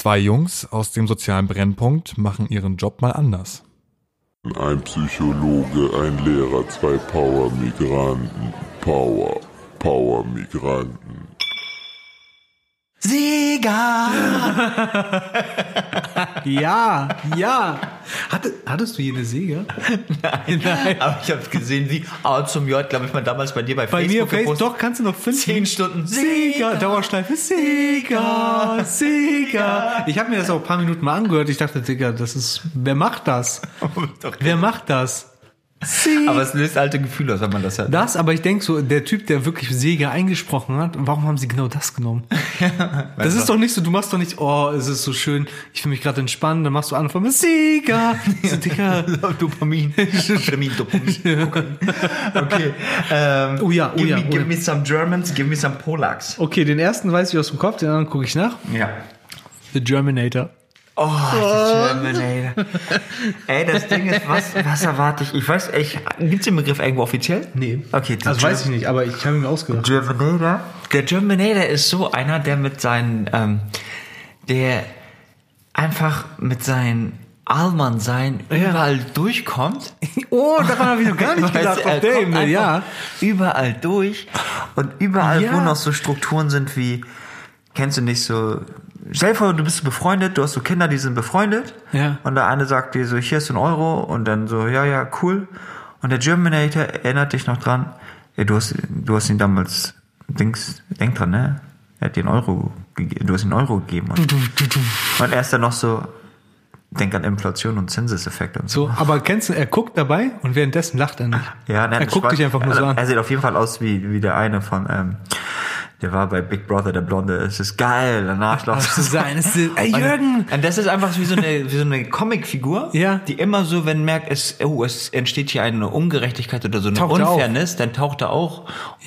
Zwei Jungs aus dem sozialen Brennpunkt machen ihren Job mal anders. Ein Psychologe, ein Lehrer, zwei Power-Migranten. Power, Power-Migranten. Sieger! Ja, ja. Hatte, hattest du jede Säge? Nein, nein. Aber ich habe gesehen, wie ah, zum J, glaube ich mal damals bei dir bei, Bei mir Facebook. auf Facebook, gepostet. doch, kannst du noch finden. Zehn Stunden Sieger, Dauerschleife, Sieger, Sieger. Ich habe mir das auch ein paar Minuten mal angehört. Ich dachte, Digga, das ist, wer macht das? Wer macht das? Sieger. Aber es löst alte Gefühle aus, wenn man das hört. Das, aber ich denk so, der Typ, der wirklich Sieger eingesprochen hat, warum haben sie genau das genommen? das ist doch nicht so, du machst doch nicht, oh, es ist so schön, ich fühle mich gerade entspannt, dann machst du an von mir, Sieger. So, Digga. Dopamin. Dopamin, Dopamin. Okay. Ähm, Oh ja, oh give ja, Me, oh give ja. me some Germans, give me some Polacks. Okay, den ersten weiß ich aus dem Kopf, den anderen gucke ich nach. Ja. The Germinator. Oh, the Germinator. Ey, das Ding ist, was, was erwarte ich? Ich weiß, ich, gibt's den Begriff irgendwo offiziell? Nee. Okay, the Also weiß ich nicht, aber ich habe ihn ausgedacht. Germinator. Der Germinator ist so einer, der mit seinen, ähm, der einfach mit seinen Allmann sein überall durchkommt. Oh, daran habe ich noch gar nicht gedacht, er der kommt ja. Überall durch und überall, Ja. wo noch so Strukturen sind wie, kennst du nicht so, stell dir vor, du bist befreundet, du hast so Kinder, die sind befreundet Ja. und der eine sagt dir so, hier ist ein Euro und dann so, ja, ja, cool. Und der Germinator erinnert dich noch dran, ja, du hast, du hast ihn damals, Dings, denk dran, ne? Er hat dir einen Euro gegeben, du hast einen Euro gegeben. Und, und er ist dann noch so, denk an Inflation und Zinseseffekte und so. So, aber kennst du, er guckt dabei und währenddessen lacht er nicht. Ja, nein, er guckt Spaß. dich einfach nur so Also, an. Er sieht auf jeden Fall aus wie, wie der eine von, ähm, der war bei Big Brother, der Blonde. Es ist geil, Nachschlag. Das ist sein, ist, ey, Jürgen! Und das ist einfach wie so eine, wie so eine Comicfigur, Ja. die immer so, wenn merkt, es, oh, es entsteht hier eine Ungerechtigkeit oder so eine Taucht auf. Unfairness, dann taucht er auch.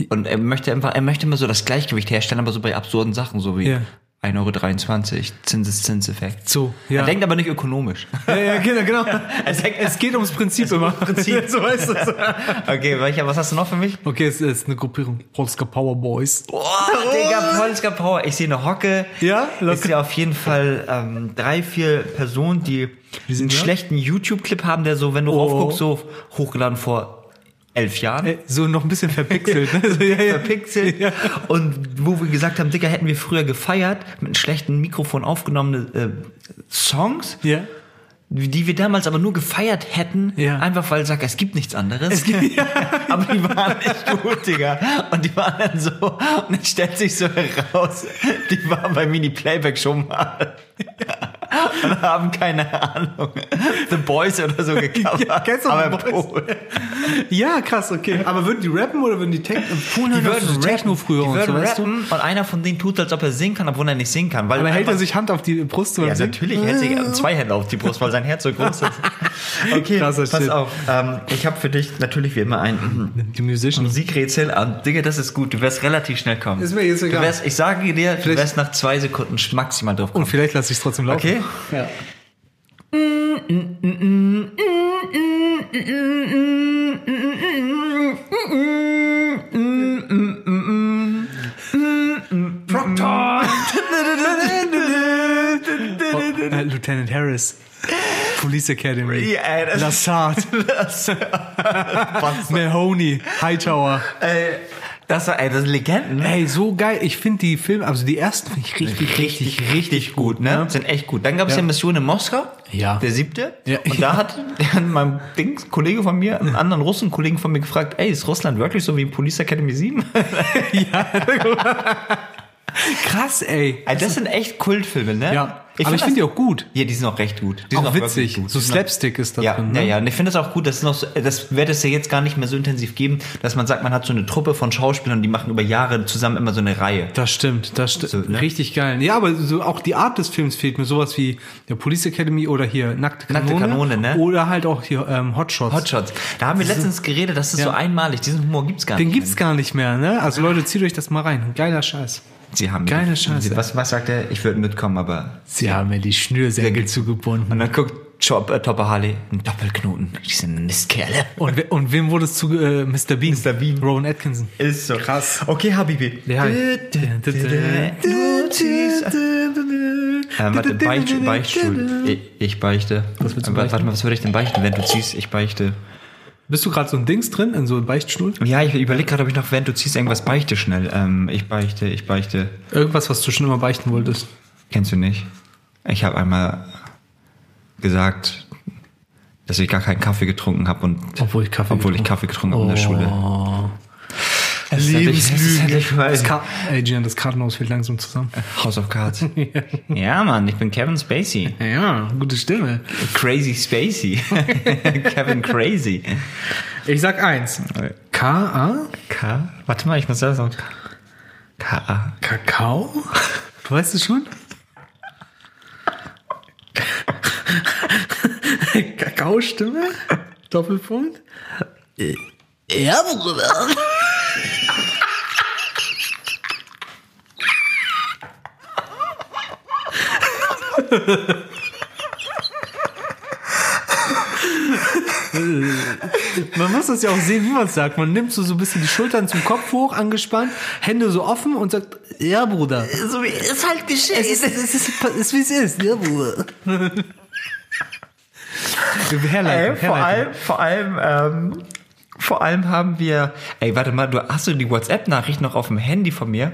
Und er möchte einfach, er möchte immer so das Gleichgewicht herstellen, aber so bei absurden Sachen, so wie Ja. 1,23 Euro, Zinseszinseffekt. So, ja. Er denkt aber nicht ökonomisch. Ja, ja, genau, genau. Denkt, Es geht ums Prinzip immer. Prinzip. so weißt du okay, welcher, was hast du noch für mich? Okay, es ist eine Gruppierung. Polska Power Boys. Oh, Digga, Polska Power. Ich sehe eine Hocke. Ja? Ich sehe auf jeden Fall ähm, drei, vier Personen, die einen schlechten YouTube-Clip haben, der so, wenn du Oh. raufguckst, so hochgeladen vor elf Jahren. Ey, So noch ein bisschen verpixelt. Ne? So, ja, ja. Verpixelt. Ja. Und wo wir gesagt haben, Digga, hätten wir früher gefeiert, mit einem schlechten Mikrofon aufgenommene äh, Songs, Ja. die wir damals aber nur gefeiert hätten, Ja. einfach weil sag, es gibt nichts anderes. Es gibt- ja. aber die waren nicht gut, Digga. Und die waren dann so, und dann stellt sich so heraus, die waren bei Mini Playback schon mal. Und haben keine Ahnung, The Boys oder so gecovert. Ja, kennst du aber? Polen. ja, krass, okay. Aber würden die rappen oder würden die Techno? Polen Die würden so Techno früher die und so, weißt du? rappen und einer von denen tut, als ob er singen kann, obwohl er nicht singen kann. Weil Aber hält er sich Hand auf die Brust Ja, so? natürlich hält sich zwei Hände auf die Brust, weil sein Herz so groß ist. Okay, Krasser pass Shit. auf. Ähm, ich habe für dich natürlich wie immer ein Die Musician. Musikrätsel. Und Digga, das ist gut. Du wirst relativ schnell kommen. Ist mir jetzt egal. Du wirst, ich sage dir, du Vielleicht- wirst nach zwei Sekunden maximal drauf kommen. Und vielleicht lasse ich es trotzdem laufen. Okay? Ja. Proctor! oh, äh, Lieutenant Harris. Police Academy. Ja, ey, das- Lassard. Mahoney. Hightower. ey, das, war- ey, das sind Legenden. Ey, so geil. Ich finde die Filme, also die ersten finde ich richtig, richtig, richtig gut, ne? Sind echt gut. Dann gab es ja. Mission in Moskau. Ja. Der siebte. Ja. Und da hat mein Dings, Kollege von mir, einen anderen Russen Kollegen von mir gefragt, ey, ist Russland wirklich so wie Police Academy 7? Krass, ey. Ey, das sind echt Kultfilme, ne? Ja. Ich Aber find ich finde die das- auch gut. Ja, die sind auch recht gut. Die sind Auch wirklich witzig. gut. So Slapstick ist da ja, drin. ja, ne? ja. Und ich finde es auch gut, dass es noch, so- das wird es ja jetzt gar nicht mehr so intensiv geben, dass man sagt, man hat so eine Truppe von Schauspielern, die machen über Jahre zusammen immer so eine Reihe. Das stimmt, das stimmt. So, ne? Richtig geil. Ja, aber so auch die Art des Films fehlt mir. Sowas wie der Police Academy oder hier Nackte Kanone. Nackte Kanone, ne? Oder halt auch hier ähm, Hotshots. Hotshots. Da haben wir letztens geredet, das ist Ja. so einmalig. Diesen Humor gibt's gar Den nicht. gibt's gar nicht mehr, ne? Also Leute, zieht euch das mal rein. Geiler Scheiß. Sie haben Geile Scheiße. Was, was sagt er? Ich würde mitkommen, aber. Sie haben mir die Schnürsenkel Und zugebunden. dann guckt Chop, äh, Topper Harley, ein Doppelknoten. Die sind Mistkerle. Und, und wem wurde es zu äh, Mr. Bean? Mr. Bean. Rowan Atkinson. Ist so. Krass. Okay, Habibi. Ja. Ähm, warte, Beicht, Beichtstuhl. Ich, ich beichte. Was willst du Äh, beichten? Warte mal, was würde ich denn beichten, wenn du ziehst? Ich beichte. Bist du gerade so ein Dings drin, in so einem Beichtstuhl? Ja, ich überlege gerade, ob ich noch, wenn du ziehst, irgendwas beichte schnell. Ähm, ich beichte, ich beichte. Irgendwas, was du schon immer beichten wolltest. Kennst du nicht? Ich habe einmal gesagt, dass ich gar keinen Kaffee getrunken habe und Obwohl ich Kaffee obwohl ich getrunken Kaffee getrunken habe in der Schule. Oh. Das Ka Ey, Gian, das Kartenhaus fällt langsam zusammen. House of Cards. ja, Mann, ich bin Kevin Spacey. Ja, gute Stimme. Crazy Spacey. Kevin Crazy. Ich sag eins. K.A. K? Warte mal, ich muss das sagen. K. Kakao? Du weißt es schon? Kakaostimme? Doppelpunkt? Ja, Bruder. Man muss das ja auch sehen, wie man es sagt. Man nimmt so, so ein bisschen die Schultern zum Kopf hoch, angespannt, Hände so offen und sagt, ja, Bruder. So wie ist halt geschehen. Es ist, es ist, es ist wie es ist, ja, Bruder. Herleitung, Ey, vor allem, vor allem, ähm, vor allem haben wir. Ey, warte mal, du hast du die WhatsApp-Nachricht noch auf dem Handy von mir?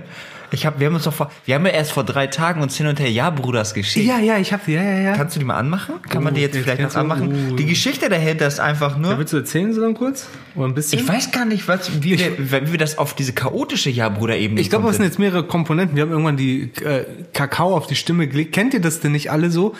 Ich hab, wir haben uns doch vor, wir haben ja erst vor drei Tagen uns hin und her Ja, Bruders geschickt. Ja, ja, ich hab die, ja, ja, ja. Kannst du die mal anmachen? Kann man Oh, die jetzt vielleicht noch anmachen? Die Geschichte dahinter ist einfach nur. Willst du erzählen so dann kurz? Oder ein bisschen? Ich weiß gar nicht, was, wie, wir, wie wir das auf diese chaotische Ja-Bruder-Ebene Ich glaube, es sind jetzt mehrere Komponenten. Wir haben irgendwann die äh, Kakao auf die Stimme gelegt. Kennt ihr das denn nicht alle so?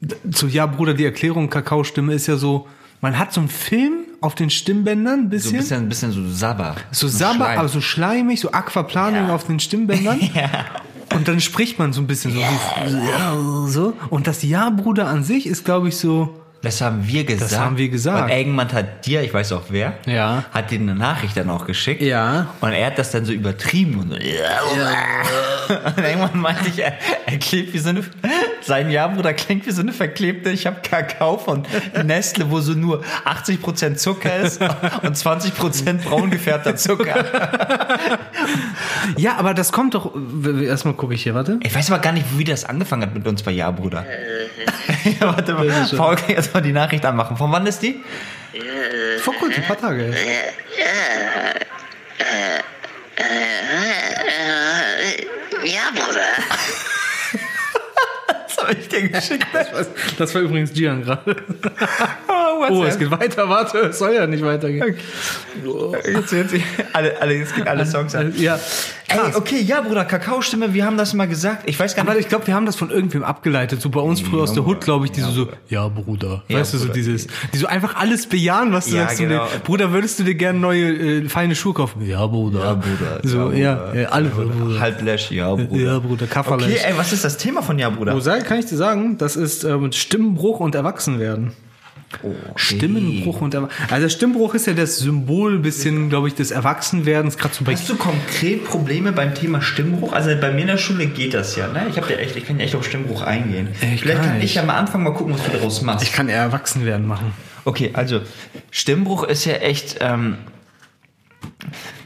D- So, ja, Bruder, die Erklärung Kakao-Stimme ist ja so, man hat so einen Film auf den Stimmbändern ein So bisschen. ein bisschen, ein bisschen so Sabber. So Sabber, aber so schleimig, so Aquaplaning auf den Stimmbändern. Und dann spricht man so ein bisschen so, so, so. Und das Ja, Bruder an sich ist, glaube ich, so. Das haben wir gesagt. haben wir gesagt. Und irgendjemand hat dir, ich weiß auch wer, Ja. hat dir eine Nachricht dann auch geschickt. Ja. Und er hat das dann so übertrieben und so. Und irgendwann meinte ich, er, er klingt wie so eine, sein Ja-Bruder klingt wie so eine verklebte, ich habe Kakao von Nestle, wo so nur 80% Zucker ist und 20% braun gefärbter Zucker. Ja, aber das kommt doch. Erstmal gucke ich hier, warte. Ich weiß aber gar nicht, wie das angefangen hat mit uns bei Ja-Bruder. ja, warte mal, Paul jetzt mal die Nachricht anmachen. Von wann ist die? Vor kurzem, ein paar Tage. Ja, Bruder. Das habe ich dir geschickt. Das war übrigens Gian gerade. Oh, Oh, es geht weiter, warte, es soll ja nicht weitergehen. Jetzt, jetzt, alle, alle, jetzt geht alle Songs an. Ja, Ey, okay, ja, Bruder, Kakaostimme, wir haben das mal gesagt. Ich weiß gar Aber nicht. ich glaube, wir haben das von irgendwem abgeleitet. So bei uns früher aus der Hood, glaube ich, die so, so, ja, Bruder. Ja, weißt du, so Bruder. dieses, die so einfach alles bejahen, was du Ja, sagst. genau. dir. Bruder, würdest du dir gerne neue, äh, feine Schuhe kaufen? Ja, Bruder. Ja, Bruder. So, ja, Bruder. ja, alle Bruder. Halblash, ja, Bruder. Ja, Bruder, Kafferlash. Okay, ey, was ist das Thema von Ja, Bruder? Wo sei, kann ich dir sagen, das ist äh, mit Stimmenbruch und Erwachsenwerden. Stimmenbruch und. Also Stimmbruch ist ja das Symbol bisschen, glaube ich, des Erwachsenwerdens, gerade so bei Hast du konkret Probleme beim Thema Stimmbruch? Also bei mir in der Schule geht das ja, ne? Ich habe ja echt, ich kann ja echt auf Stimmbruch eingehen. Ich Vielleicht kann kann ich ja mal anfangen, mal gucken, was du daraus machst. Ich kann eher Erwachsenwerden machen. Okay, also Stimmbruch ist ja echt, ähm,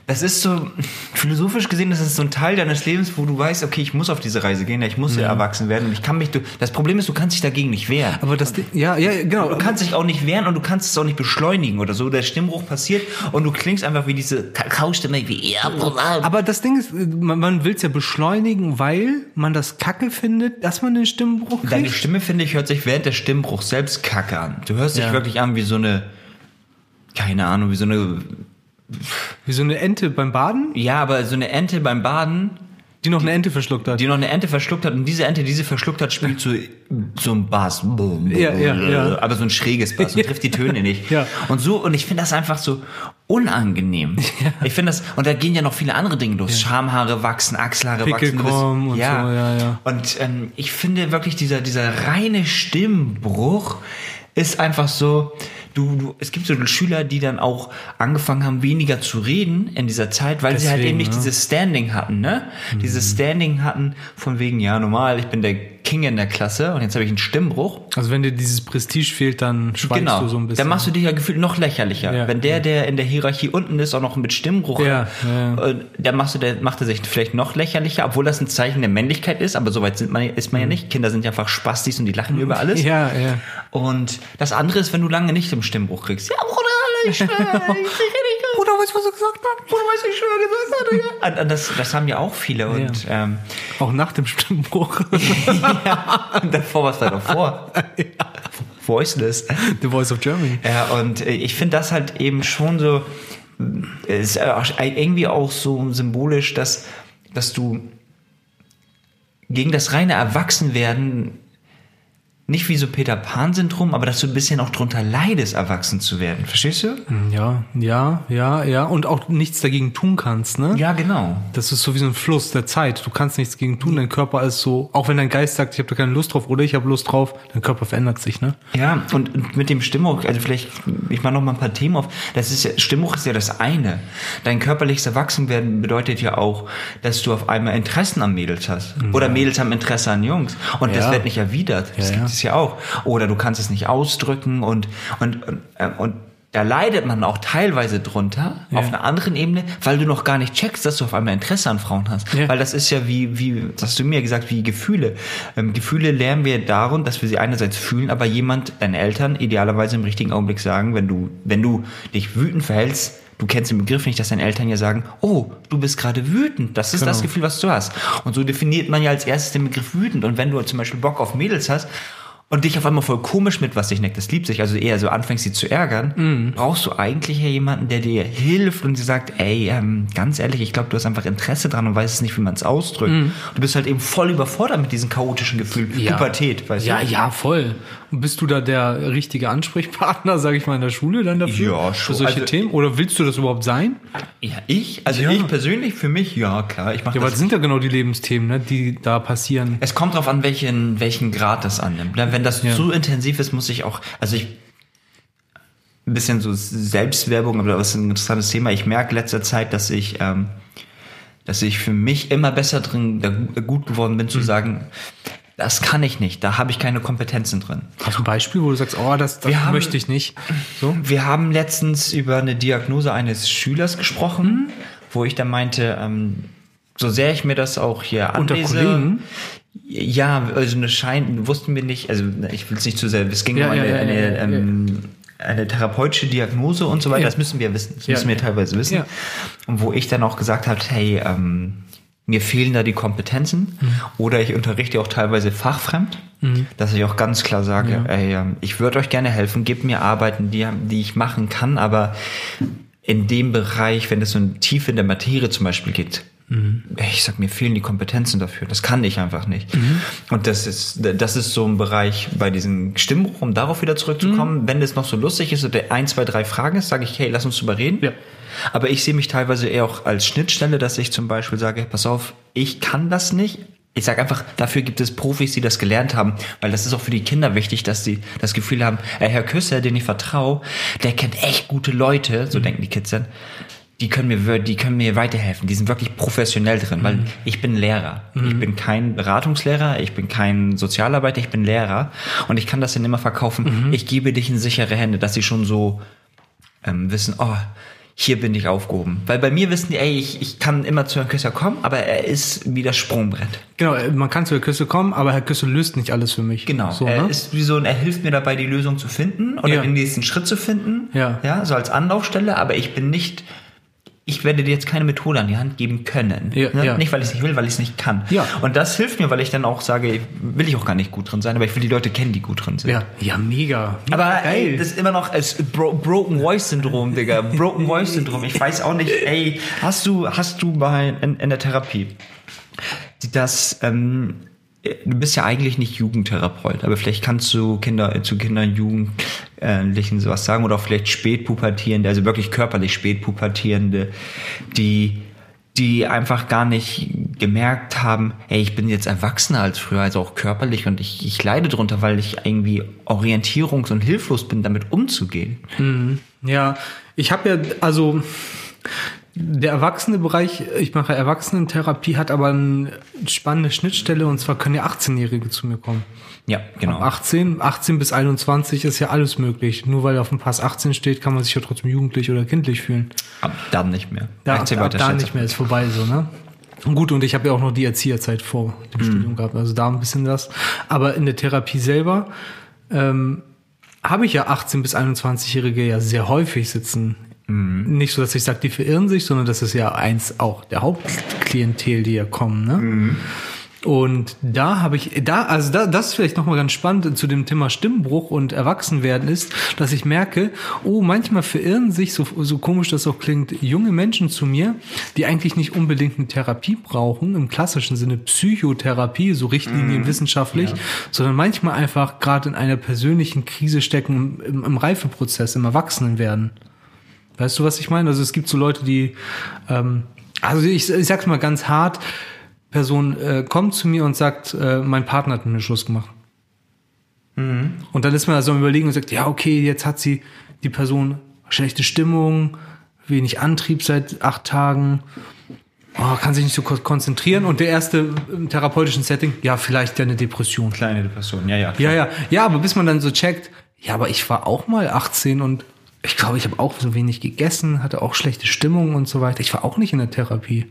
das ist so, philosophisch gesehen, das ist so ein Teil deines Lebens, wo du weißt, okay, ich muss auf diese Reise gehen, ich muss ja, erwachsen werden und ich kann mich, du, das Problem ist, du kannst dich dagegen nicht wehren. Aber das, ja, ja, genau. Du kannst dich auch nicht wehren und du kannst es auch nicht beschleunigen oder so. Der Stimmbruch passiert und du klingst einfach wie diese Kakaostimme, wie ja. Aber das Ding ist, man, man will es ja beschleunigen, weil man das Kacke findet, dass man den Stimmbruch kriegt. Deine Stimme, finde ich, hört sich während der Stimmbruch selbst kacke an. Du hörst dich Ja. wirklich an wie so eine, keine Ahnung, wie so eine, Wie so eine Ente beim Baden, ja, aber so eine Ente beim Baden, die noch eine Ente verschluckt hat. die noch eine Ente verschluckt hat und diese Ente, die sie verschluckt hat, spielt so, so ein Bass. Ja, ja, ja. Aber so ein schräges Bass und trifft die Töne nicht. Ja. Und so, und ich finde das einfach so unangenehm. Ich finde das, und da gehen ja noch viele andere Dinge los. Schamhaare wachsen, Achselhaare Pickel wachsen. bist- und ja. so, ja, ja. Und ähm, ich finde wirklich, dieser, dieser reine Stimmbruch ist einfach so, du, du, es gibt so Schüler, die dann auch angefangen haben, weniger zu reden in dieser Zeit, weil sie halt Deswegen, eben nicht ne? dieses Standing hatten, ne? Dieses Standing hatten von wegen, ja, normal, ich bin der King in der Klasse und jetzt habe ich einen Stimmbruch. Also wenn dir dieses Prestige fehlt, dann schweigst Genau. du so ein bisschen. Dann machst du dich ja gefühlt noch lächerlicher. Ja. Wenn der, der in der Hierarchie unten ist, auch noch mit Stimmbruch, Ja, ja. äh, dann machst du, der macht er sich vielleicht noch lächerlicher, obwohl das ein Zeichen der Männlichkeit ist, aber soweit sind man, ist man ja nicht. Kinder sind ja einfach Spastis und die lachen über alles. Mhm. Ja, ja. Und das andere ist, wenn du lange nicht im Stimmbruch kriegst. Ja, Bruder, ich schwör, ich rede nicht. Bruder, weißt du, was er gesagt hat? Bruder, weißt du, ich schwör, gesagt hat. Ja. Und, und das, das haben ja auch viele. Und, ähm, Auch nach dem Stimmbruch. und davor, was war davor? Voiceless. The Voice of Germany. Ja, und äh, ich finde das halt eben schon so, äh, ist äh, irgendwie auch so symbolisch, dass, dass du gegen das reine Erwachsenwerden nicht wie so Peter Pan-Syndrom, aber dass du ein bisschen auch drunter leidest, erwachsen zu werden. Verstehst du? Ja, ja, ja, ja. Und auch nichts dagegen tun kannst, ne? Ja, genau. Das ist so wie so ein Fluss der Zeit. Du kannst nichts gegen tun. Dein Körper ist so, auch wenn dein Geist sagt, ich habe da keine Lust drauf oder ich habe Lust drauf, dein Körper verändert sich, ne? Ja, und, mit dem Stimmbruch, also vielleicht, ich mache noch mal ein paar Themen auf. Das ist ja, Stimmbruch ist ja das eine. Dein körperliches Erwachsenwerden bedeutet ja auch, dass du auf einmal Interessen an Mädels hast. Oder Mädels haben Interesse an Jungs. Und das Ja. wird nicht erwidert. Das Ja, gibt ja. Es ja auch. Oder du kannst es nicht ausdrücken und, und, und, äh, und da leidet man auch teilweise drunter auf einer anderen Ebene, weil du noch gar nicht checkst, dass du auf einmal Interesse an Frauen hast. Ja. Weil das ist ja wie, wie, das hast du mir gesagt, wie Gefühle. Ähm, Gefühle lernen wir darum, dass wir sie einerseits fühlen, aber jemand, deine Eltern, idealerweise im richtigen Augenblick sagen, wenn du, wenn du dich wütend verhältst, du kennst den Begriff nicht, dass deine Eltern ja sagen, oh, du bist gerade wütend. Das ist Genau. das Gefühl, was du hast. Und so definiert man ja als erstes den Begriff wütend. Und wenn du zum Beispiel Bock auf Mädels hast, und dich auf einmal voll komisch mit was dich neckt, das liebt sich, also eher so anfängst, sie zu ärgern, Mhm. brauchst du eigentlich ja jemanden, der dir hilft und dir sagt, ey, ähm, ganz ehrlich, ich glaube, du hast einfach Interesse dran und weißt es nicht, wie man es ausdrückt. Du bist halt eben voll überfordert mit diesem chaotischen Gefühl. Pubertät, weißt ja, du? Ja, voll. Und bist du da der richtige Ansprechpartner, sag ich mal, in der Schule dann dafür? Ja, Für schon. solche Also- Themen? Oder willst du das überhaupt sein? Ja, ich? Also Ja. ich persönlich, für mich, ja, klar, ich Ja, aber das. das sind ja genau die Lebensthemen, ne, die da passieren. Es kommt drauf an, welchen, welchen Grad das annimmt. ne? Wenn das zu intensiv ist, muss ich auch, also ich, ein bisschen so Selbstwerbung, aber das ist ein interessantes Thema. Ich merke letzter Zeit, dass ich, ähm, dass ich für mich immer besser drin, da gu- gut geworden bin, zu sagen, das kann ich nicht, da habe ich keine Kompetenzen drin. Hast du ein Beispiel, wo du sagst, oh, das, das haben- möchte ich nicht? So? Wir haben letztens über eine Diagnose eines Schülers gesprochen, Mhm. wo ich dann meinte, ähm, so sehr ich mir das auch hier Unter anlese, Kollegen? Ja, also eine Schein, wussten wir nicht, also ich will es nicht zu sehr, es ging Ja, um eine, ja, ja, eine, ähm, eine therapeutische Diagnose und so weiter, Ja. das müssen wir wissen, das Ja, müssen wir teilweise wissen. Ja. Und wo ich dann auch gesagt habe, hey, ähm, mir fehlen da die Kompetenzen Mhm. oder ich unterrichte auch teilweise fachfremd, dass ich auch ganz klar sage, Ja. ey, ähm, ich würde euch gerne helfen, gebt mir Arbeiten, die, die ich machen kann, aber in dem Bereich, wenn es so in Tiefe in der Materie zum Beispiel geht, ich sag, mir fehlen die Kompetenzen dafür. Das kann ich einfach nicht. Und das ist, das ist so ein Bereich bei diesem Stimmbruch, um darauf wieder zurückzukommen. Wenn es noch so lustig ist oder ein, zwei, drei Fragen ist, sage ich, hey, lass uns drüber reden. Ja. Aber ich sehe mich teilweise eher auch als Schnittstelle, dass ich zum Beispiel sage, pass auf, ich kann das nicht. Ich sage einfach, dafür gibt es Profis, die das gelernt haben, weil das ist auch für die Kinder wichtig, dass sie das Gefühl haben, äh, Herr Küsser, den ich vertraue, der kennt echt gute Leute, so denken die Kids dann. Die können mir, die können mir weiterhelfen. Die sind wirklich professionell drin, weil ich bin Lehrer. Ich bin kein Beratungslehrer, ich bin kein Sozialarbeiter, ich bin Lehrer und ich kann das dann immer verkaufen. Ich gebe dich in sichere Hände, dass sie schon so ähm, wissen, oh, hier bin ich aufgehoben. Weil bei mir wissen die, ey, ich, ich kann immer zu Herrn Küsser kommen, aber er ist wie das Sprungbrett. Genau, äh, man kann zu Herr Küsse kommen, aber Herr Küsse löst nicht alles für mich. Genau. So, er ne? ist wie so ein, er hilft mir dabei, die Lösung zu finden oder Ja. den nächsten Schritt zu finden. Ja. Ja, so als Anlaufstelle, aber ich bin nicht, ich werde dir jetzt keine Methode an die Hand geben können. Ja, ne? ja. Nicht, weil ich es nicht will, weil ich es nicht kann. Ja. Und das hilft mir, weil ich dann auch sage, will ich auch gar nicht gut drin sein, aber ich will die Leute kennen, die gut drin sind. ja, ja, mega. Aber geil. ey, das ist immer noch als Bro Broken Voice Syndrom, Digga. Broken Voice Syndrom. Ich weiß auch nicht, ey, hast du, hast du bei, in, in der Therapie, das, ähm, du bist ja eigentlich nicht Jugendtherapeut, aber vielleicht kannst du Kinder, zu Kindern, Jugendlichen sowas sagen oder vielleicht Spätpubertierende, also wirklich körperlich Spätpubertierende, die die einfach gar nicht gemerkt haben, ey, ich bin jetzt erwachsener als früher, also auch körperlich und ich, ich leide drunter, weil ich irgendwie orientierungs- und hilflos bin, damit umzugehen. Ja, ich habe ja, also der Erwachsene-Bereich, ich mache Erwachsenentherapie, hat aber eine spannende Schnittstelle und zwar können ja 18-Jährige zu mir kommen. Ja, genau. Ab 18, 18 bis 21 ist ja alles möglich. Nur weil auf dem Pass 18 steht, kann man sich ja trotzdem jugendlich oder kindlich fühlen. Ab dann nicht mehr. Da, ab, ab weiter, da Schätze. nicht mehr, ist vorbei so, ne? Gut, und ich habe ja auch noch die Erzieherzeit vor dem Studium gehabt, also da ein bisschen das. Aber in der Therapie selber ähm, habe ich ja 18- bis 21-Jährige ja sehr häufig sitzen. Nicht so, dass ich sage, die verirren sich, sondern das ist ja eins auch der Hauptklientel, die ja kommen. Ne? Und da habe ich, da, also da, das ist vielleicht nochmal ganz spannend zu dem Thema Stimmbruch und Erwachsenwerden ist, dass ich merke, oh, manchmal verirren sich, so, so komisch das auch klingt, junge Menschen zu mir, die eigentlich nicht unbedingt eine Therapie brauchen, im klassischen Sinne Psychotherapie, so Richtlinien wissenschaftlich, sondern manchmal einfach gerade in einer persönlichen Krise stecken, im, im Reifeprozess, im Erwachsenenwerden. Weißt du, was ich meine? Also es gibt so Leute, die, ähm, also ich, ich sag's mal ganz hart, Person äh, kommt zu mir und sagt, äh, mein Partner hat mit mir Schluss gemacht. Und dann ist man also am überlegen und sagt, ja, okay, jetzt hat sie die Person schlechte Stimmung, wenig Antrieb seit acht Tagen, oh, kann sich nicht so ko- konzentrieren. Und der erste im therapeutischen Setting, ja, vielleicht ja eine Depression. Kleine Depression, ja, ja. Ja, ja. Ja, aber bis man dann so checkt, ja, aber ich war auch mal 18 und ich glaube, ich habe auch so wenig gegessen, hatte auch schlechte Stimmung und so weiter. Ich war auch nicht in der Therapie.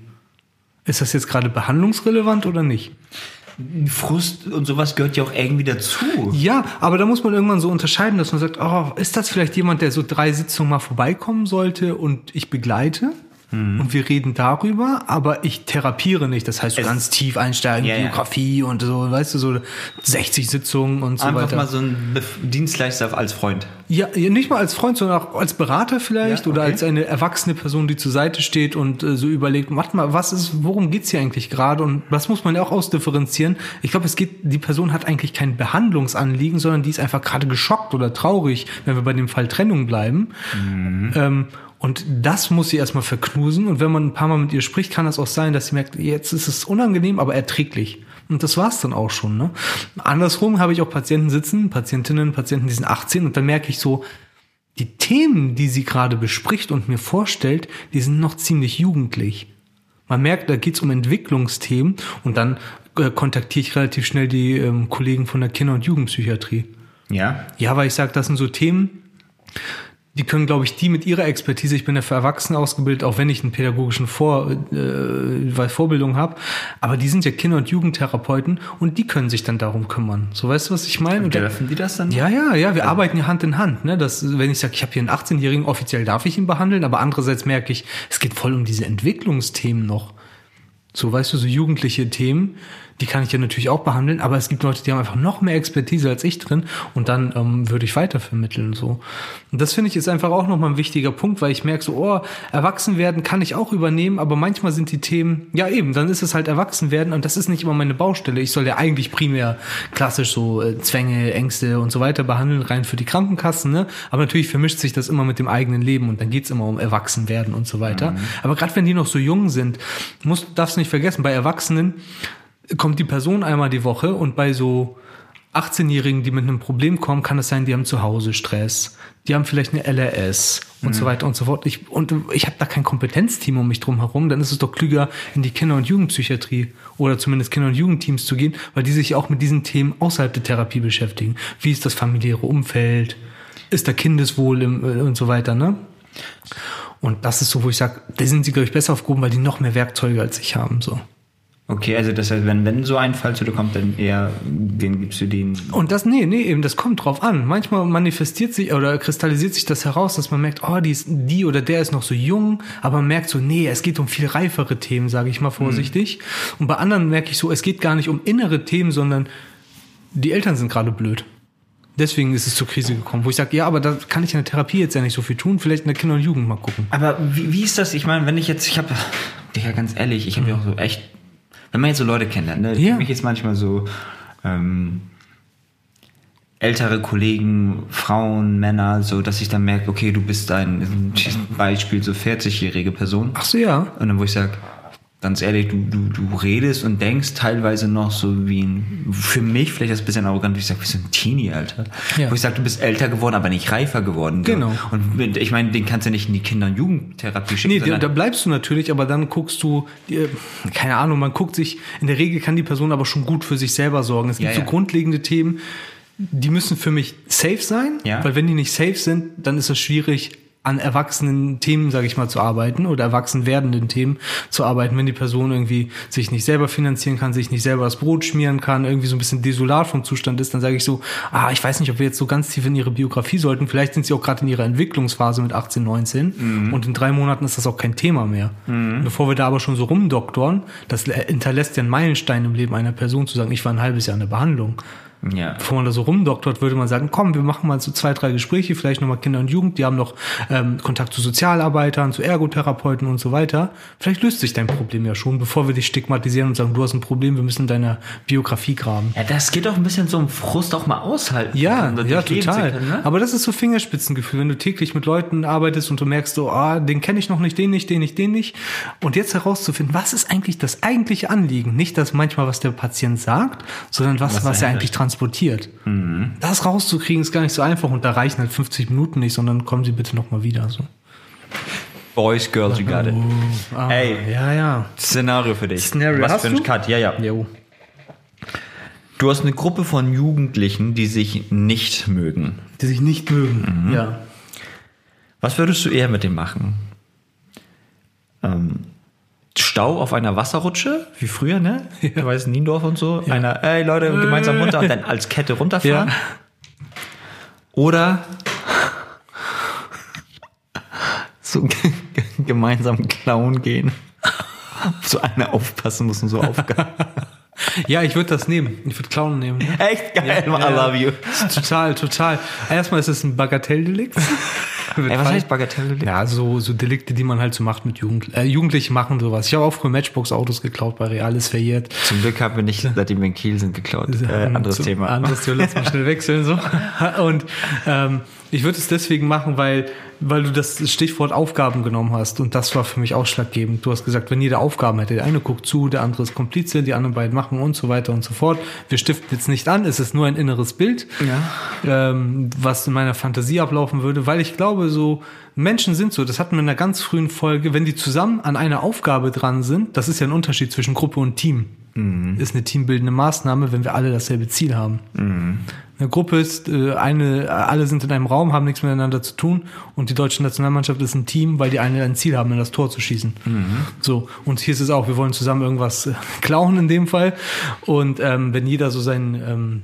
Ist das jetzt gerade behandlungsrelevant oder nicht? Frust und sowas gehört ja auch irgendwie dazu. Ja, aber da muss man irgendwann so unterscheiden, dass man sagt, oh, ist das vielleicht jemand, der so drei Sitzungen mal vorbeikommen sollte und ich begleite? Und wir reden darüber, aber ich therapiere nicht. Das heißt, so Es- ganz tief einsteigen, Ja, ja. Biografie und so, weißt du, so 60 Sitzungen und so Einfach weiter. mal so ein Bef- Dienstleister als Freund. Ja, ja, nicht mal als Freund, sondern auch als Berater vielleicht Ja, oder okay. als eine erwachsene Person, die zur Seite steht und äh, so überlegt, warte mal, was ist, worum geht's hier eigentlich gerade? Und das muss man ja auch ausdifferenzieren. Ich glaube, es geht, die Person hat eigentlich kein Behandlungsanliegen, sondern die ist einfach gerade geschockt oder traurig, wenn wir bei dem Fall Trennung bleiben. Ähm, und das muss sie erstmal verknusen. Und wenn man ein paar Mal mit ihr spricht, kann es auch sein, dass sie merkt, jetzt ist es unangenehm, aber erträglich. Und das war's dann auch schon. Ne? Andersrum habe ich auch Patienten sitzen, Patientinnen, Patienten, die sind 18 und dann merke ich so, die Themen, die sie gerade bespricht und mir vorstellt, die sind noch ziemlich jugendlich. Man merkt, da geht's um Entwicklungsthemen und dann äh, kontaktiere ich relativ schnell die ähm, Kollegen von der Kinder- und Jugendpsychiatrie. Ja. Ja, weil ich sage, das sind so Themen, die können, glaube ich, die mit ihrer Expertise, ich bin ja für Erwachsene ausgebildet, auch wenn ich einen pädagogischen Vor, äh, weil Vorbildung habe, aber die sind ja Kinder- und Jugendtherapeuten und die können sich dann darum kümmern. So weißt du, was ich meine? Und Dürfen die das dann? ja, ja, ja, wir arbeiten ja Hand in Hand. Ne? Das, wenn ich sage, ich habe hier einen 18-Jährigen, offiziell darf ich ihn behandeln, aber andererseits merke ich, es geht voll um diese Entwicklungsthemen noch. So, weißt du, so jugendliche Themen, die kann ich ja natürlich auch behandeln, aber es gibt Leute, die haben einfach noch mehr Expertise als ich drin und dann ähm, würde ich weitervermitteln so. Und das finde ich ist einfach auch nochmal ein wichtiger Punkt, weil ich merke so, oh, erwachsen werden kann ich auch übernehmen, aber manchmal sind die Themen, ja eben, dann ist es halt erwachsen werden und das ist nicht immer meine Baustelle. Ich soll ja eigentlich primär klassisch so äh, Zwänge, Ängste und so weiter behandeln, rein für die Krankenkassen, ne? Aber natürlich vermischt sich das immer mit dem eigenen Leben und dann geht's immer um Erwachsenwerden und so weiter. Aber gerade wenn die noch so jung sind, musst, darfst du nicht vergessen, bei Erwachsenen kommt die Person einmal die Woche und bei so 18-Jährigen, die mit einem Problem kommen, kann es sein, die haben zu Hause Stress, die haben vielleicht eine LRS und so weiter und so fort. Ich, und ich habe da kein Kompetenzteam um mich drum herum, dann ist es doch klüger, in die Kinder- und Jugendpsychiatrie oder zumindest Kinder- und Jugendteams zu gehen, weil die sich auch mit diesen Themen außerhalb der Therapie beschäftigen. Wie ist das familiäre Umfeld? Ist da Kindeswohl im, äh, und so weiter, ne? Und das ist so, wo ich sage, da sind sie, glaube ich, besser aufgehoben, weil die noch mehr Werkzeuge als ich haben. So. Okay, also das heißt, wenn, wenn so ein Fall zu dir kommt, dann eher, wen gibst du den? Und das, nee, nee, eben, das kommt drauf an. Manchmal manifestiert sich oder kristallisiert sich das heraus, dass man merkt, oh, die, ist, die oder der ist noch so jung, aber man merkt so, nee, es geht um viel reifere Themen, sage ich mal vorsichtig. Und bei anderen merke ich so, es geht gar nicht um innere Themen, sondern die Eltern sind gerade blöd. Deswegen ist es zur Krise gekommen, wo ich sage, ja, aber da kann ich in der Therapie jetzt ja nicht so viel tun, vielleicht in der Kinder- und Jugend mal gucken. Aber wie, wie ist das? Ich meine, wenn ich jetzt, ich habe, Digga, ganz ehrlich, ich habe ja auch so echt, wenn man jetzt so Leute kennenlernt, ne, Ja. für mich ist manchmal so ähm, ältere Kollegen, Frauen, Männer, so, dass ich dann merke, okay, du bist ein, ein Beispiel, so 40-jährige Person. Ach so, ja. Und dann, wo ich sage, ganz ehrlich, du, du, du redest und denkst teilweise noch so wie ein, für mich vielleicht das bisschen arrogant, wie ich sage, wie so ein Teenie, Alter. Ja. Wo ich sage, du bist älter geworden, aber nicht reifer geworden. So. Genau. Und ich meine, den kannst du nicht in die Kinder- und Jugendtherapie schicken. Nee, da, bleibst du natürlich, aber dann guckst du, keine Ahnung, man guckt sich, in der Regel kann die Person aber schon gut für sich selber sorgen. Es gibt Ja, so ja. grundlegende Themen, die müssen für mich safe sein, Ja. weil wenn die nicht safe sind, dann ist es schwierig, an erwachsenen Themen, sage ich mal, zu arbeiten oder erwachsen werdenden Themen zu arbeiten, wenn die Person irgendwie sich nicht selber finanzieren kann, sich nicht selber das Brot schmieren kann, irgendwie so ein bisschen desolat vom Zustand ist, dann sage ich so, ah, ich weiß nicht, ob wir jetzt so ganz tief in ihre Biografie sollten, vielleicht sind sie auch gerade in ihrer Entwicklungsphase mit 18, 19 und in drei Monaten ist das auch kein Thema mehr. Bevor wir da aber schon so rumdoktoren, das hinterlässt ja einen Meilenstein im Leben einer Person zu sagen, ich war ein halbes Jahr in der Behandlung ja. bevor man da so rumdoktort, würde man sagen, komm, wir machen mal so zwei, drei Gespräche, vielleicht nochmal Kinder und Jugend, die haben noch ähm, Kontakt zu Sozialarbeitern, zu Ergotherapeuten und so weiter. Vielleicht löst sich dein Problem ja schon, bevor wir dich stigmatisieren und sagen, du hast ein Problem, wir müssen in deiner Biografie graben. Ja, das geht auch ein bisschen so um Frust auch mal aushalten. Ja, das ja, total. können, ne? Aber das ist so Fingerspitzengefühl, wenn du täglich mit Leuten arbeitest und du merkst so, ah, den kenne ich noch nicht, den nicht, den nicht, den nicht. Und jetzt herauszufinden, was ist eigentlich das eigentliche Anliegen? Nicht das manchmal, was der Patient sagt, sondern was, was, er dahinter eigentlich transportiert. Mhm. Das rauszukriegen ist gar nicht so einfach und da reichen halt 50 Minuten nicht, sondern kommen Sie bitte noch mal wieder. So. Boys, Girls, you got it. Ah, Ey. Ja, ja. Szenario für dich. Szenario. Was für ein du? Cut? Ja, ja. Jo. Du hast eine Gruppe von Jugendlichen, die sich nicht mögen. Die sich nicht mögen. Mhm. Ja. Was würdest du eher mit dem machen? Ähm, Stau auf einer Wasserrutsche, wie früher, ne? Du weißt, Niendorf und so. Einer, ey Leute, gemeinsam runter und dann als Kette runterfahren. Ja. Oder so gemeinsam klauen gehen. So einer aufpassen muss und so Aufgaben. Ja, ich würde das nehmen. Ich würde Clown nehmen. Ne? Echt geil, I love you. Total, total. Erstmal ist es ein Bagatelldelikt. Ey, was heißt Bagatelldelikt? Ja, so, so Delikte, die man halt so macht mit Jugend äh, Jugendliche machen sowas. Ich habe auch früher Matchbox-Autos geklaut bei Real, ist verjährt. Zum Glück haben wir nicht, seitdem wir in Kiel sind, geklaut. Äh, anderes Zum- Thema. Anderes Thema, lass mal schnell wechseln. So. Und ähm, ich würde es deswegen machen, weil, weil du das Stichwort Aufgaben genommen hast. Und das war für mich ausschlaggebend. Du hast gesagt, wenn jeder Aufgaben hätte, der eine guckt zu, der andere ist Komplize, die anderen beiden machen und so weiter und so fort. Wir stiften jetzt nicht an, es ist nur ein inneres Bild, ähm, was in meiner Fantasie ablaufen würde, weil ich glaube, so Menschen sind so, das hatten wir in einer ganz frühen Folge, wenn die zusammen an einer Aufgabe dran sind, das ist ja ein Unterschied zwischen Gruppe und Team. Ist eine teambildende Maßnahme, wenn wir alle dasselbe Ziel haben. Eine Gruppe ist äh, eine, alle sind in einem Raum, haben nichts miteinander zu tun und die deutsche Nationalmannschaft ist ein Team, weil die alle ein Ziel haben, in das Tor zu schießen. So und hier ist es auch, wir wollen zusammen irgendwas äh, klauen in dem Fall und ähm, wenn jeder so sein ähm,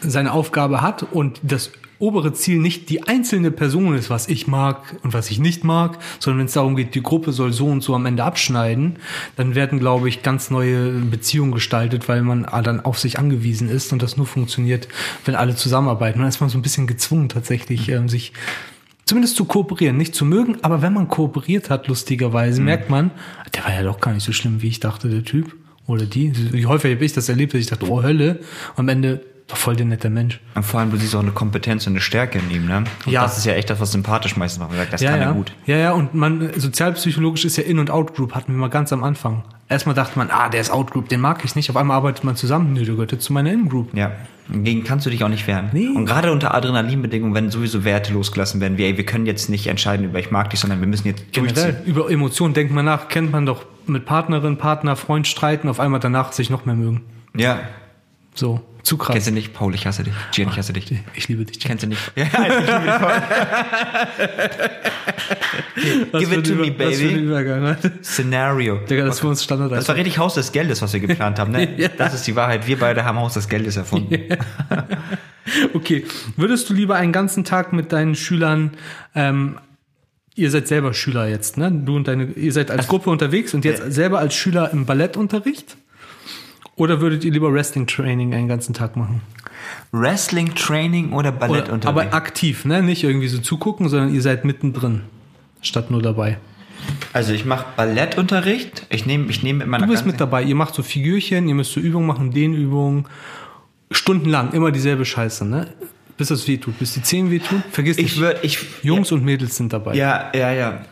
seine Aufgabe hat und das obere Ziel nicht die einzelne Person ist, was ich mag und was ich nicht mag, sondern wenn es darum geht, die Gruppe soll so und so am Ende abschneiden, dann werden, glaube ich, ganz neue Beziehungen gestaltet, weil man dann auf sich angewiesen ist und das nur funktioniert, wenn alle zusammenarbeiten. Dann ist man so ein bisschen gezwungen, tatsächlich ähm, sich zumindest zu kooperieren, nicht zu mögen, aber wenn man kooperiert hat, lustigerweise, merkt man, der war ja doch gar nicht so schlimm, wie ich dachte, der Typ oder die. Je häufiger habe ich das erlebt, dass ich dachte, oh Hölle, am Ende doch voll der nette Mensch. Und vor allem, du siehst auch eine Kompetenz und eine Stärke in ihm, ne? Und Ja. Das ist ja echt das, was sympathisch meistens macht. Man sagt, das ja, kann ja. er gut. Ja, ja, und man, sozialpsychologisch ist ja In- und Out-Group, hatten wir mal ganz am Anfang. Erstmal dachte man, ah, der ist Out-Group, den mag ich nicht. Auf einmal arbeitet man zusammen, nö, der gehört jetzt zu meiner In-Group. Ja. Gegen kannst du dich auch nicht wehren. Nee. Und gerade unter Adrenalinbedingungen, wenn sowieso Werte losgelassen werden, wie, ey, wir können jetzt nicht entscheiden über ich mag dich, sondern wir müssen jetzt durchziehen. Generell, über Emotionen denkt man nach, kennt man doch mit Partnerin, Partner, Freund streiten, auf einmal danach sich noch mehr mögen. Ja. So, zu krass. Kennst du nicht? Paul, ich hasse dich. Gian, ich hasse dich. Ich liebe dich. Kennst du nicht? Ja, ich liebe dich voll. Was Give it to me, Über- Was für ein baby. Übergang, ne? Szenario. Digga, das für uns Standard. Das war richtig Haus des Geldes, was wir geplant haben. Ne? Ja. Das ist die Wahrheit. Wir beide haben Haus des Geldes erfunden. Okay, würdest du lieber einen ganzen Tag mit deinen Schülern, ähm, ihr seid selber Schüler jetzt, ne? Du und deine, ihr seid als Gruppe unterwegs und jetzt Ja. selber als Schüler im Ballettunterricht? Oder würdet ihr lieber Wrestling-Training einen ganzen Tag machen? Wrestling-Training oder Oder, Ballettunterricht? aber aktiv, ne? Nicht irgendwie so zugucken, sondern ihr seid mittendrin, statt nur dabei. also ich mache Ballettunterricht. Ich nehme ich nehm mit meiner Du bist mit dabei, ihr macht so Figürchen, ihr müsst so Übungen machen, Dehnübungen, stundenlang, immer dieselbe Scheiße, ne? Bis es weh tut, bis die Zehen weh tun. Vergiss Ich nicht, würde, ich, Jungs und Mädels sind dabei. Ja, ja, ja.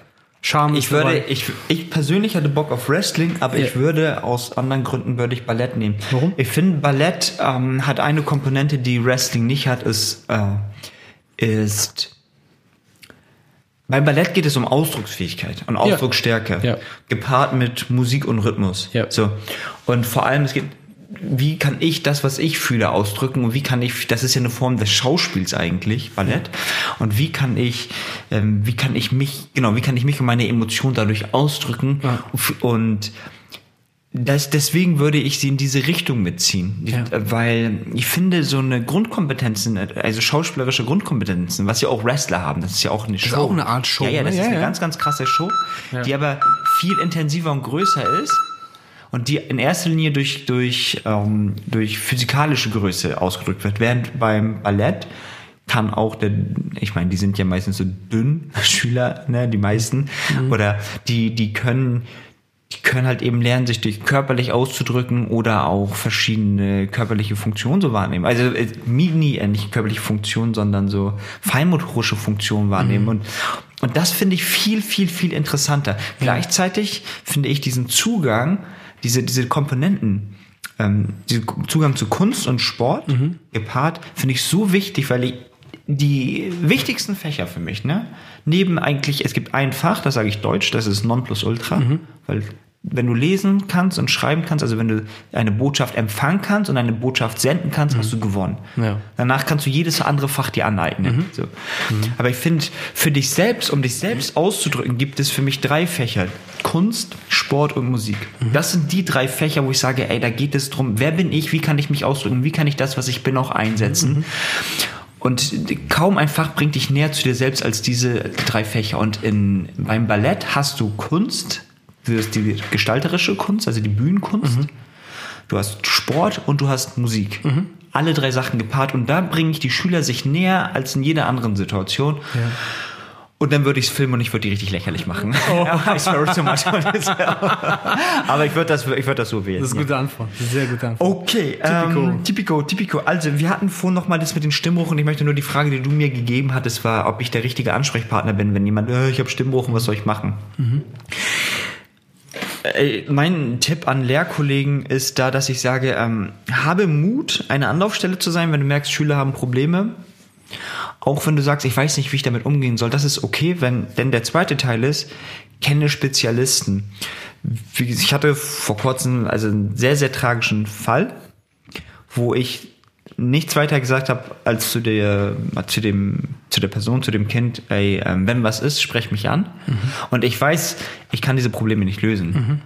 Charme Ich würde, ich, ich persönlich hatte Bock auf Wrestling, aber Ja. ich würde aus anderen Gründen würde ich Ballett nehmen. Warum? Ich finde Ballett ähm, hat eine Komponente, die Wrestling nicht hat, ist äh, ist beim Ballett geht es um Ausdrucksfähigkeit und Ausdrucksstärke, Ja. gepaart mit Musik und Rhythmus. Ja. So und vor allem es geht wie kann ich das, was ich fühle, ausdrücken und wie kann ich, das ist ja eine Form des Schauspiels eigentlich, Ballett. Und wie kann ich, ähm, wie kann ich mich, genau, wie kann ich mich und meine Emotionen dadurch ausdrücken Ja. und das, deswegen würde ich sie in diese Richtung mitziehen, Ja. Äh, weil ich finde so eine Grundkompetenzen, also schauspielerische Grundkompetenzen, was ja auch Wrestler haben, das ist ja auch eine Show. ist auch eine Art Show, Ja, ja, das ne? ist Ja, eine ja. ganz, ganz krasse Show, die aber viel intensiver und größer ist und die in erster Linie durch, durch, ähm, durch physikalische Größe ausgedrückt wird, während beim Ballett kann auch der, ich meine, die sind ja meistens so dünn, Schüler, ne, die meisten, oder die, die können, die können halt eben lernen, sich durch körperlich auszudrücken oder auch verschiedene körperliche Funktionen so wahrnehmen. Also äh, mini, äh, nicht körperliche Funktionen, sondern so feinmotorische Funktionen wahrnehmen. Und, und das finde ich viel, viel, viel interessanter. Gleichzeitig finde ich diesen Zugang, diese, diese Komponenten, ähm, diesen Zugang zu Kunst und Sport gepaart, finde ich so wichtig, weil ich die wichtigsten Fächer für mich, ne? Neben eigentlich, es gibt ein Fach, das sage ich Deutsch, das ist Nonplusultra, weil wenn du lesen kannst und schreiben kannst, also wenn du eine Botschaft empfangen kannst und eine Botschaft senden kannst, hast du gewonnen. Ja. Danach kannst du jedes andere Fach dir aneignen. So. Aber ich finde, für dich selbst, um dich selbst auszudrücken, gibt es für mich drei Fächer. Kunst, Sport und Musik. Das sind die drei Fächer, wo ich sage, ey, da geht es drum, wer bin ich, wie kann ich mich ausdrücken, wie kann ich das, was ich bin, auch einsetzen. Und kaum ein Fach bringt dich näher zu dir selbst als diese drei Fächer. Und in, beim Ballett hast du Kunst, das ist die gestalterische Kunst, also die Bühnenkunst. Du hast Sport und du hast Musik. Alle drei Sachen gepaart. Und da bringe ich die Schüler sich näher als in jeder anderen Situation. Und dann würde ich es filmen und ich würde die richtig lächerlich machen. This. Aber ich würde das, ich würde das so wählen. Das ist eine gute Antwort. Sehr gute Antwort. Okay, Typico. ähm, typico, typico. Also, wir hatten vorhin noch mal das mit dem Stimmbruch und ich möchte nur die Frage, die du mir gegeben hattest, war, ob ich der richtige Ansprechpartner bin, wenn jemand, äh, ich habe Stimmbruch und was soll ich machen? Äh, Mein Tipp an Lehrkollegen ist da, dass ich sage, ähm, habe Mut, eine Anlaufstelle zu sein, wenn du merkst, Schüler haben Probleme. Auch wenn du sagst, ich weiß nicht, wie ich damit umgehen soll, das ist okay, wenn, denn der zweite Teil ist, kenne Spezialisten. Ich hatte vor kurzem also einen sehr, sehr tragischen Fall, wo ich nichts weiter gesagt habe als zu der zu dem zu der Person zu dem Kind ey, ähm, wenn was ist sprech mich an. Und ich weiß ich kann diese Probleme nicht lösen.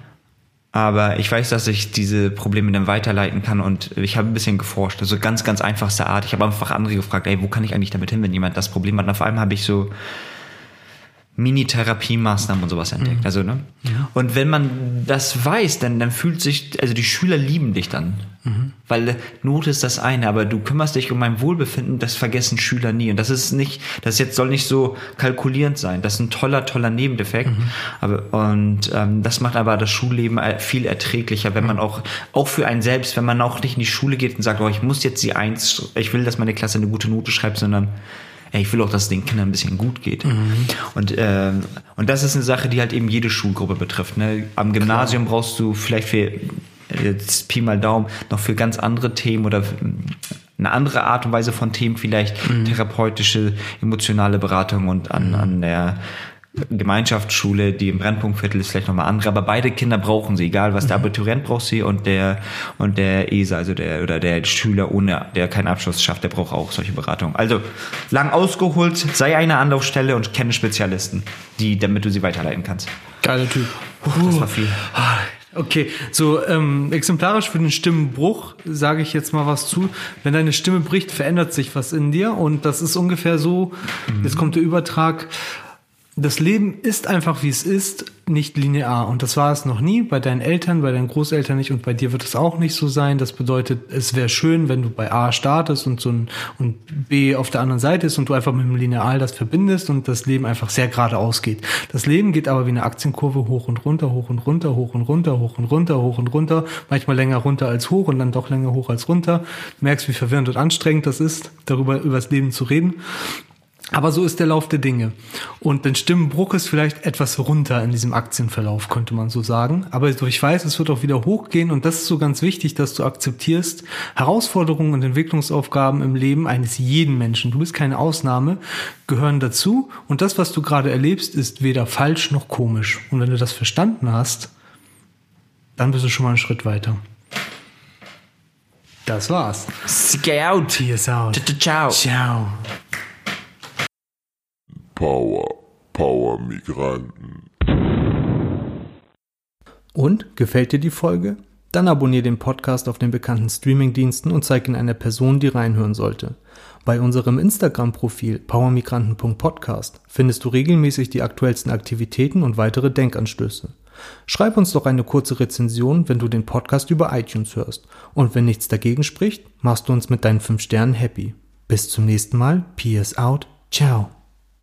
Aber ich weiß dass ich diese Probleme dann weiterleiten kann und ich habe ein bisschen geforscht. Also ganz ganz einfachste Art. Ich habe einfach andere gefragt ey wo kann ich eigentlich damit hin wenn jemand das Problem hat? Und auf einmal habe ich so Mini-Therapiemaßnahmen und sowas entdeckt. Also, ne? Und wenn man das weiß, dann, dann fühlt sich, also die Schüler lieben dich dann. Weil Not ist das eine, aber du kümmerst dich um mein Wohlbefinden, das vergessen Schüler nie. Und das ist nicht, das jetzt soll nicht so kalkulierend sein. Das ist ein toller, toller Nebeneffekt. Aber, und ähm, das macht aber das Schulleben äh, viel erträglicher, wenn man auch, auch für einen selbst, wenn man auch nicht in die Schule geht und sagt, oh, ich muss jetzt die Eins, ich will, dass meine Klasse eine gute Note schreibt, sondern ey, ich will auch, dass es den Kindern ein bisschen gut geht. Und, ähm, und das ist eine Sache, die halt eben jede Schulgruppe betrifft. Ne? Am Gymnasium brauchst du vielleicht für, jetzt Pi mal Daumen, noch für ganz andere Themen oder eine andere Art und Weise von Themen vielleicht therapeutische, emotionale Beratung und an, an der Gemeinschaftsschule, die im Brennpunktviertel ist vielleicht nochmal andere, aber beide Kinder brauchen sie, egal was der Abiturient braucht sie und der und der ESA, also der oder der Schüler ohne, der keinen Abschluss schafft, der braucht auch solche Beratung. Also lang ausgeholt, sei eine Anlaufstelle und kenne Spezialisten, die, damit du sie weiterleiten kannst. Geiler Typ. Das war viel. Okay, so ähm, exemplarisch für den Stimmenbruch sage ich jetzt mal was zu. Wenn deine Stimme bricht, verändert sich was in dir und das ist ungefähr so, jetzt kommt der Übertrag, das Leben ist einfach wie es ist, nicht linear. Und das war es noch nie, bei deinen Eltern, bei deinen Großeltern nicht und bei dir wird es auch nicht so sein. Das bedeutet, es wäre schön, wenn du bei A startest und so ein und B auf der anderen Seite ist und du einfach mit dem Lineal das verbindest und das Leben einfach sehr geradeaus geht. Das Leben geht aber wie eine Aktienkurve hoch und runter, hoch und runter, hoch und runter, hoch und runter, hoch und runter, manchmal länger runter als hoch und dann doch länger hoch als runter. Du merkst, wie verwirrend und anstrengend das ist, darüber über das Leben zu reden. Aber so ist der Lauf der Dinge. Und den Stimmenbruch ist vielleicht etwas runter in diesem Aktienverlauf, könnte man so sagen. Aber ich weiß, es wird auch wieder hochgehen und das ist so ganz wichtig, dass du akzeptierst, Herausforderungen und Entwicklungsaufgaben im Leben eines jeden Menschen, du bist keine Ausnahme, gehören dazu. Und das, was du gerade erlebst, ist weder falsch noch komisch. Und wenn du das verstanden hast, dann bist du schon mal einen Schritt weiter. Das war's. Scout. Peace out. Ciao. Ciao. Power, Power Migranten. Und gefällt dir die Folge? Dann abonniere den Podcast auf den bekannten Streamingdiensten und zeig ihn einer Person, die reinhören sollte. Bei unserem Instagram-Profil powermigranten.podcast findest du regelmäßig die aktuellsten Aktivitäten und weitere Denkanstöße. Schreib uns doch eine kurze Rezension, wenn du den Podcast über iTunes hörst. Und wenn nichts dagegen spricht, machst du uns mit deinen 5 Sternen happy. Bis zum nächsten Mal. Peace out. Ciao.